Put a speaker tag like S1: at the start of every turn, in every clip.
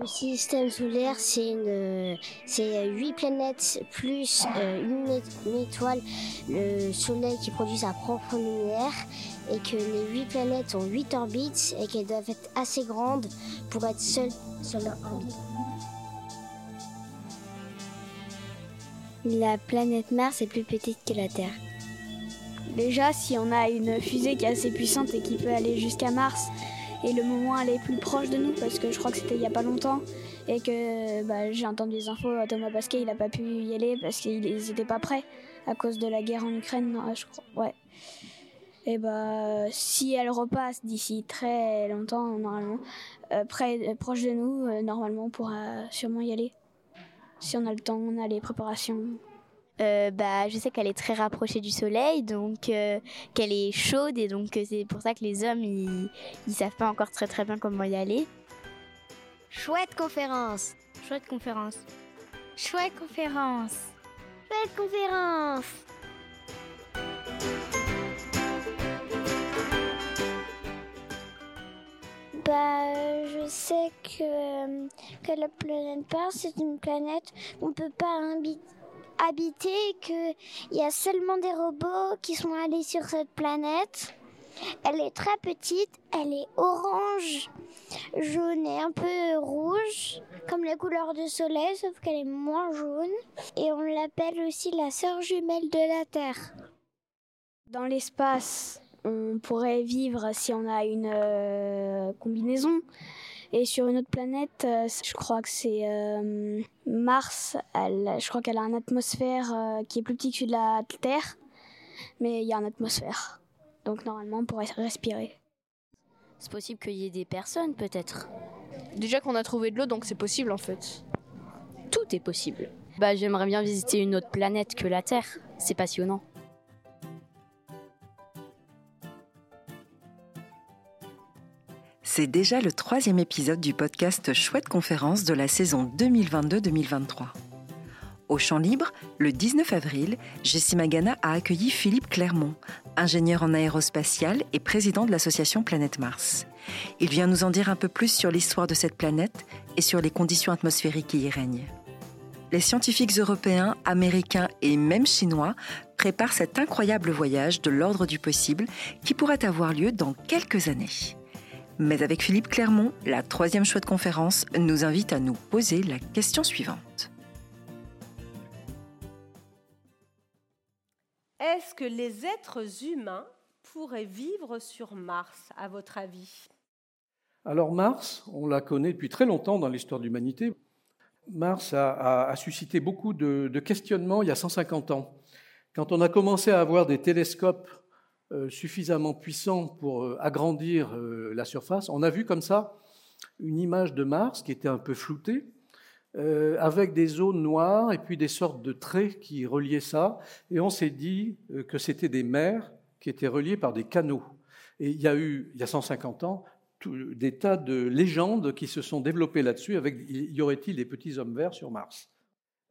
S1: Le système solaire, c'est une, c'est huit planètes plus euh, une, étoile, le Soleil qui produit sa propre lumière, et que les huit planètes ont huit orbites et qu'elles doivent être assez grandes pour être seules sur leur orbite.
S2: La planète Mars est plus petite que la Terre.
S3: Déjà, si on a une fusée qui est assez puissante et qui peut aller jusqu'à Mars, et le moment est plus proche de nous parce que je crois que c'était il y a pas longtemps et que bah, j'ai entendu des infos Thomas Pasquet il a pas pu y aller parce qu'ils n'étaient pas prêts à cause de la guerre en Ukraine je crois ouais. Et bah si elle repasse d'ici très longtemps normalement euh, près euh, proche de nous euh, normalement on pourra sûrement y aller. Si on a le temps on a les préparations
S2: euh, bah, je sais qu'elle est très rapprochée du soleil, donc euh, qu'elle est chaude et donc euh, c'est pour ça que les hommes ils, ils savent pas encore très très bien comment y aller.
S4: Chouette conférence.
S2: Chouette conférence.
S4: Chouette conférence. Chouette conférence.
S5: Bah, je sais que, que la planète Mars, c'est une planète où on peut pas habiter habiter qu'il y a seulement des robots qui sont allés sur cette planète. Elle est très petite, elle est orange, jaune et un peu rouge, comme la couleur du soleil, sauf qu'elle est moins jaune. Et on l'appelle aussi la sœur jumelle de la Terre.
S3: Dans l'espace, on pourrait vivre si on a une euh, combinaison. Et sur une autre planète, euh, je crois que c'est euh, Mars, elle, je crois qu'elle a une atmosphère euh, qui est plus petite que la Terre, mais il y a une atmosphère. Donc normalement, on pourrait respirer.
S2: C'est possible qu'il y ait des personnes, peut-être.
S6: Déjà qu'on a trouvé de l'eau, donc c'est possible en fait.
S2: Tout est possible. Bah, j'aimerais bien visiter une autre planète que la Terre. C'est passionnant.
S7: C'est déjà le troisième épisode du podcast Chouette Conférence de la saison 2022-2023. Au Champ Libre, le 19 avril, Jessie Magana a accueilli Philippe Clermont, ingénieur en aérospatial et président de l'association Planète Mars. Il vient nous en dire un peu plus sur l'histoire de cette planète et sur les conditions atmosphériques qui y règnent. Les scientifiques européens, américains et même chinois préparent cet incroyable voyage de l'ordre du possible qui pourrait avoir lieu dans quelques années. Mais avec Philippe Clermont, la troisième chouette conférence nous invite à nous poser la question suivante.
S8: Est-ce que les êtres humains pourraient vivre sur Mars, à votre avis?
S9: Alors Mars, on la connaît depuis très longtemps dans l'histoire de l'humanité. Mars a, a, suscité beaucoup de, de questionnements il y a 150 ans. Quand on a commencé à avoir des télescopes suffisamment puissant pour euh, agrandir euh, la surface, on a vu comme ça une image de Mars qui était un peu floutée, avec des zones noires et puis des sortes de traits qui reliaient ça. Et on s'est dit que c'était des mers qui étaient reliées par des canaux. Et il y a eu, il y a 150 ans, des tas de légendes qui se sont développées là-dessus, avec y aurait-il des petits hommes verts sur Mars?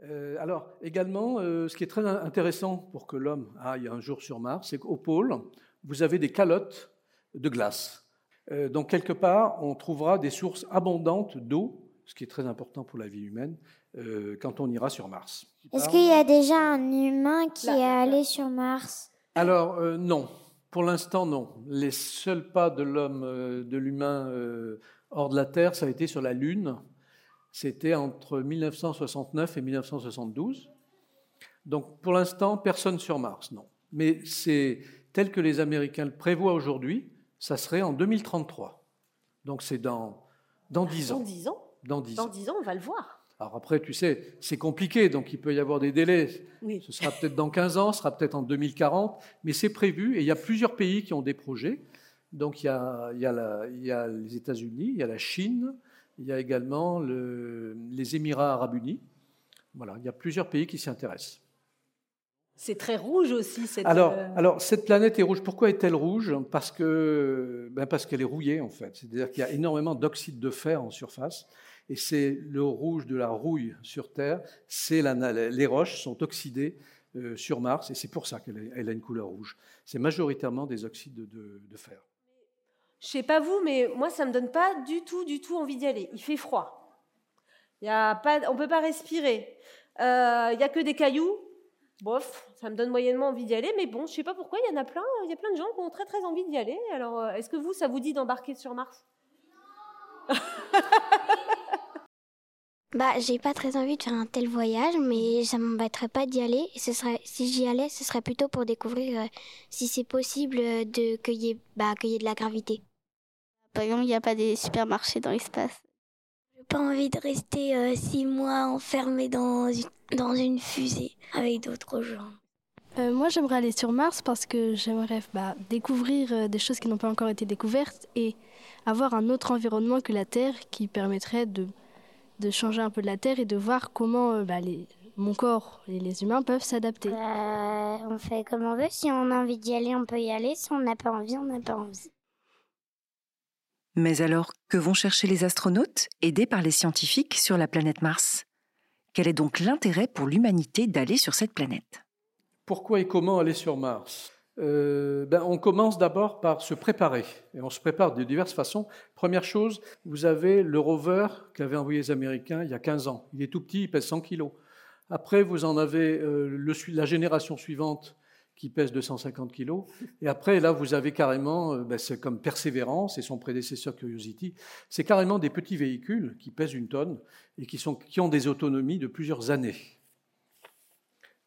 S9: Euh, alors, également, euh, ce qui est très intéressant pour que l'homme aille un jour sur Mars, c'est qu'au pôle, vous avez des calottes de glace. Euh, donc, quelque part, on trouvera des sources abondantes d'eau, ce qui est très important pour la vie humaine, quand on ira sur Mars.
S5: Est-ce qu'il y a déjà un humain qui est allé sur Mars?
S9: Alors, non. Pour l'instant, non. Les seuls pas de l'homme, de l'humain hors de la Terre, ça a été sur la Lune c'était entre 1969 et 1972. Donc pour l'instant, personne sur Mars, non. Mais c'est tel que les Américains le prévoient aujourd'hui, ça serait en 2033. Donc c'est dans, dans 10 ans.
S8: Dans 10 ans?
S9: Dans 10
S8: ans. Dans 10 ans, on va le voir.
S9: Alors après, tu sais, c'est compliqué, donc il peut y avoir des délais.
S8: Oui.
S9: Ce sera peut-être dans 15 ans, ce sera peut-être en 2040, mais c'est prévu et il y a plusieurs pays qui ont des projets. Donc il y a, il y a, la, il y a les États-Unis, il y a la Chine, il y a également le, les Émirats arabes unis. Voilà, il y a plusieurs pays qui s'y intéressent.
S8: C'est très rouge aussi. Cette...
S9: Alors, euh, alors, cette planète est rouge. Pourquoi est-elle rouge? Parce que, ben parce qu'elle est rouillée en fait. C'est-à-dire qu'il y a énormément d'oxyde de fer en surface, et c'est le rouge de la rouille sur Terre. C'est les roches sont oxydées euh, sur Mars, et c'est pour ça qu'elle a une couleur rouge. C'est majoritairement des oxydes de, de fer.
S8: Je sais pas vous, mais moi, ça me donne pas du tout, du tout envie d'y aller. Il fait froid. Y a pas, on peut pas respirer. Il euh, n'y a que des cailloux. Bof, ça me donne moyennement envie d'y aller, mais bon, je sais pas pourquoi, il y en a plein. Il y a plein de gens qui ont très très envie d'y aller. Alors, euh, est-ce que vous, ça vous dit d'embarquer sur Mars?
S5: Bah, j'ai pas très envie de faire un tel voyage, mais ça m'embêterait pas d'y aller. ce serait, si j'y allais, ce serait plutôt pour découvrir euh, si c'est possible de y, ait, bah, y ait de la gravité.
S2: Par exemple, il n'y a pas des supermarchés dans l'espace.
S5: J'ai pas envie de rester euh, six mois enfermé dans une, dans une fusée avec d'autres gens.
S10: Euh, moi, j'aimerais aller sur Mars parce que j'aimerais bah, découvrir des choses qui n'ont pas encore été découvertes et avoir un autre environnement que la Terre qui permettrait de de changer un peu de la Terre et de voir comment euh, bah, les, mon corps et les humains peuvent s'adapter.
S5: Bah, on fait comme on veut. Si on a envie d'y aller, on peut y aller. Si on n'a pas envie, on n'a pas envie.
S7: Mais alors, que vont chercher les astronautes, aidés par les scientifiques, sur la planète Mars? Quel est donc l'intérêt pour l'humanité d'aller sur cette planète?
S9: Pourquoi et comment aller sur Mars? Euh, ben, on commence d'abord par se préparer. Et on se prépare de diverses façons. Première chose, vous avez le rover qu'avaient envoyé les Américains il y a 15 ans. Il est tout petit, il pèse 100 kilos. Après, vous en avez euh, la génération suivante qui pèse 250 kilos. Et après, là, vous avez carrément, euh, ben, c'est comme Persévérance et son prédécesseur Curiosity, c'est carrément des petits véhicules qui pèsent une tonne et qui, sont, qui ont des autonomies de plusieurs années.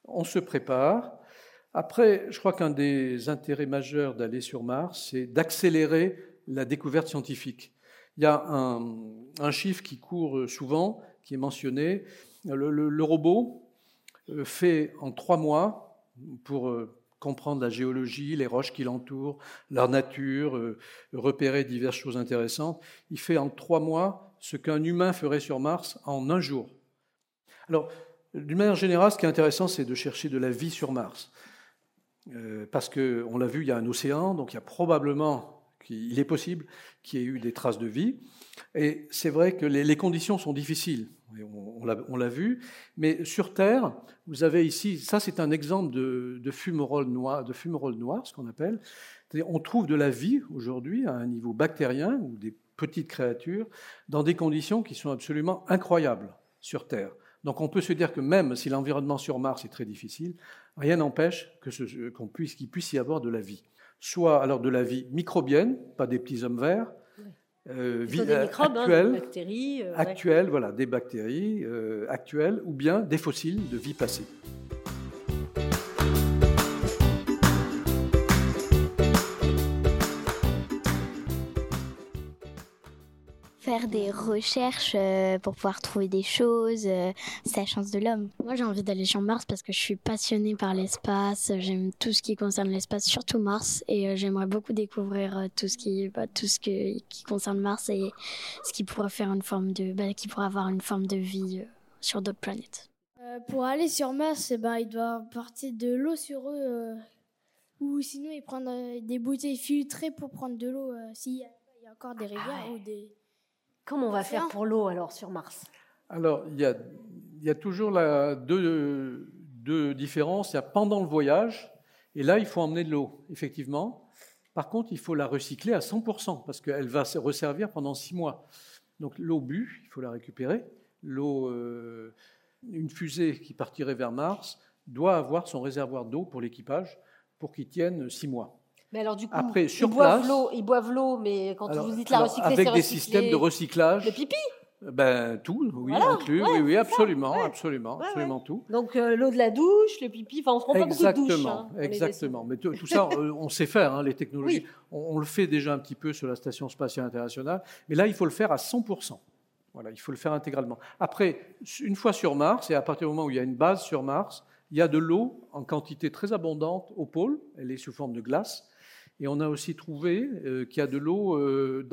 S9: On se prépare. Après, je crois qu'un des intérêts majeurs d'aller sur Mars, c'est d'accélérer la découverte scientifique. Il y a un, chiffre qui court souvent, qui est mentionné. Le, robot euh, fait en trois mois, pour euh, comprendre la géologie, les roches qui l'entourent, leur nature, euh, repérer diverses choses intéressantes, il fait en trois mois ce qu'un humain ferait sur Mars en un jour. Alors, d'une manière générale, ce qui est intéressant, c'est de chercher de la vie sur Mars. Euh, parce qu'on l'a vu, il y a un océan, donc il y a probablement, il est possible qu'il y ait eu des traces de vie. Et c'est vrai que les, conditions sont difficiles, on, l'a vu, mais sur Terre, vous avez ici, ça c'est un exemple de, de fumerolles noires, de ce qu'on appelle. On trouve de la vie aujourd'hui à un niveau bactérien ou des petites créatures dans des conditions qui sont absolument incroyables sur Terre. Donc on peut se dire que même si l'environnement sur Mars est très difficile, rien n'empêche qu'il puisse y avoir de la vie. Soit alors de la vie microbienne, pas des petits hommes verts,
S8: euh, des microbes, hein, des bactéries,
S9: euh, voilà, des bactéries euh, actuelles, ou bien des fossiles de vie passée.
S2: Faire des recherches euh, pour pouvoir trouver des choses. Euh, c'est la chance de l'homme.
S1: Moi, j'ai envie d'aller sur Mars parce que je suis passionnée par l'espace. J'aime tout ce qui concerne l'espace, surtout Mars, et euh, j'aimerais beaucoup découvrir tout ce qui, bah, tout ce qui concerne Mars et ce qui pourrait faire une forme de, bah, qui pourrait avoir une forme de vie sur d'autres planètes.
S10: pour aller sur Mars, eh ben, il doit partir de l'eau sur eux, ou sinon ils prennent des bouteilles filtrées pour prendre de l'eau s'il y, a encore des rivières ah ou des
S8: Comment on va faire pour l'eau alors sur Mars?
S9: Alors, il y a, il y a toujours la, deux, deux différences. Il y a pendant le voyage, et là, il faut emmener de l'eau, effectivement. Par contre, il faut la recycler à 100%, parce qu'elle va se resservir pendant six mois. Donc l'eau bue, il faut la récupérer. L'eau, euh, une fusée qui partirait vers Mars doit avoir son réservoir d'eau pour l'équipage pour qu'il tienne six mois.
S8: Mais alors du coup, Après, sur ils, boivent l'eau, ils boivent l'eau, mais quand vous dites la recycler,
S9: avec des systèmes de recyclage.
S8: Le pipi
S9: ben tout, oui, inclus, oui, oui, absolument, absolument, absolument tout.
S8: Donc euh, l'eau de la douche, le pipi, enfin on se prend pas beaucoup de douche. Hein,
S9: exactement, mais tout, ça, euh, on sait faire, hein, les technologies. On, le fait déjà un petit peu sur la station spatiale internationale, mais là il faut le faire à 100%. Voilà, il faut le faire intégralement. Après, une fois sur Mars, et à partir du moment où il y a une base sur Mars, il y a de l'eau en quantité très abondante au pôle. Elle est sous forme de glace. Et on a aussi trouvé euh, qu'il y a de l'eau euh,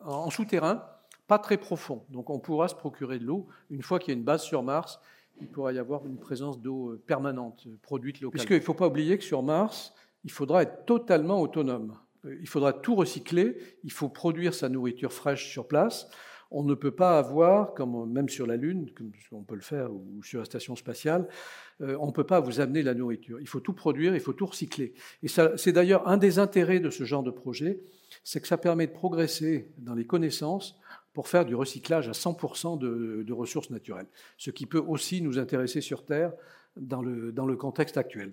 S9: en souterrain, pas très profond. Donc on pourra se procurer de l'eau. Une fois qu'il y a une base sur Mars, il pourra y avoir une présence d'eau euh, permanente, produite localement. Puisqu'il ne faut pas oublier que sur Mars, il faudra être totalement autonome. Il faudra tout recycler, il faut produire sa nourriture fraîche sur place. On ne peut pas avoir, comme même sur la Lune, comme on peut le faire, ou sur la station spatiale, euh, on ne peut pas vous amener la nourriture. Il faut tout produire, il faut tout recycler. Et c'est d'ailleurs un des intérêts de ce genre de projet, c'est que ça permet de progresser dans les connaissances pour faire du recyclage à 100% de, de, ressources naturelles, ce qui peut aussi nous intéresser sur Terre dans le, dans le contexte actuel.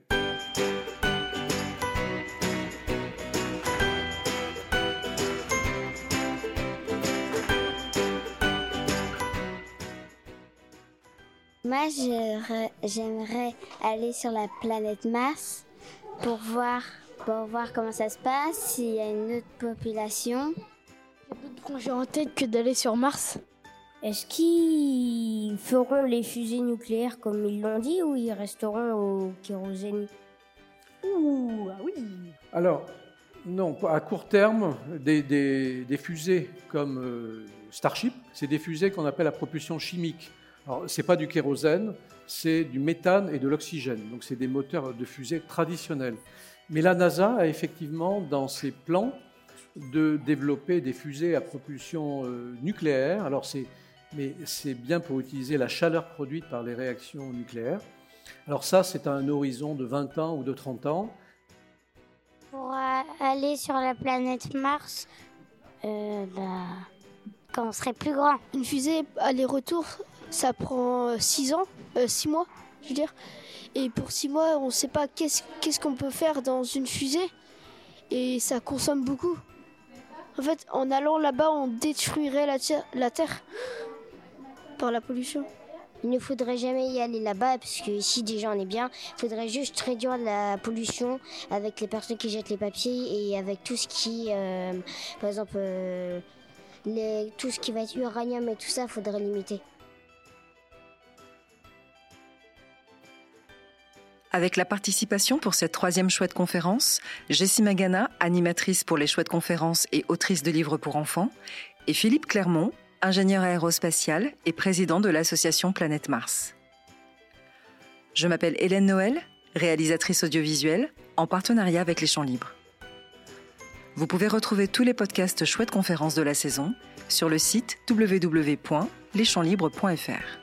S5: Moi, j'aimerais aller sur la planète Mars pour voir, pour voir comment ça se passe, s'il y a une autre population.
S10: Il y a d'autres projets en tête que d'aller sur Mars.
S11: Est-ce qu'ils feront les fusées nucléaires comme ils l'ont dit ou ils resteront au kérosène?
S8: Ouh, ah oui
S9: Alors, non, à court terme, des, des, des fusées comme euh, Starship, c'est des fusées qu'on appelle à propulsion chimique. Alors, ce n'est pas du kérosène, c'est du méthane et de l'oxygène. Donc, c'est des moteurs de fusée traditionnels. Mais la NASA a effectivement dans ses plans de développer des fusées à propulsion euh, nucléaire. Alors, c'est, mais c'est bien pour utiliser la chaleur produite par les réactions nucléaires. Alors, ça, c'est à un horizon de 20 ans ou de 30 ans.
S5: Pour aller sur la planète Mars, euh, bah, quand on serait plus grand.
S10: Une fusée aller-retour, ça prend 6 ans, 6 mois, je veux dire. Et pour 6 mois, on ne sait pas qu'est-ce qu'on peut faire dans une fusée. Et ça consomme beaucoup. En fait, en allant là-bas, on détruirait la, Terre par la pollution.
S1: Il ne faudrait jamais y aller là-bas parce que ici déjà on est bien. Il faudrait juste réduire la pollution avec les personnes qui jettent les papiers et avec tout ce qui, euh, par exemple, euh, tout ce qui va être uranium et tout ça, il faudrait limiter.
S7: Avec la participation pour cette troisième chouette conférence, Jessie Magana, animatrice pour les chouettes conférences et autrice de livres pour enfants, et Philippe Clermont, ingénieur aérospatial et président de l'association Planète Mars. Je m'appelle Hélène Noël, réalisatrice audiovisuelle, en partenariat avec les Champs Libres. Vous pouvez retrouver tous les podcasts chouettes conférences de la saison sur le site www.leschampslibres.fr.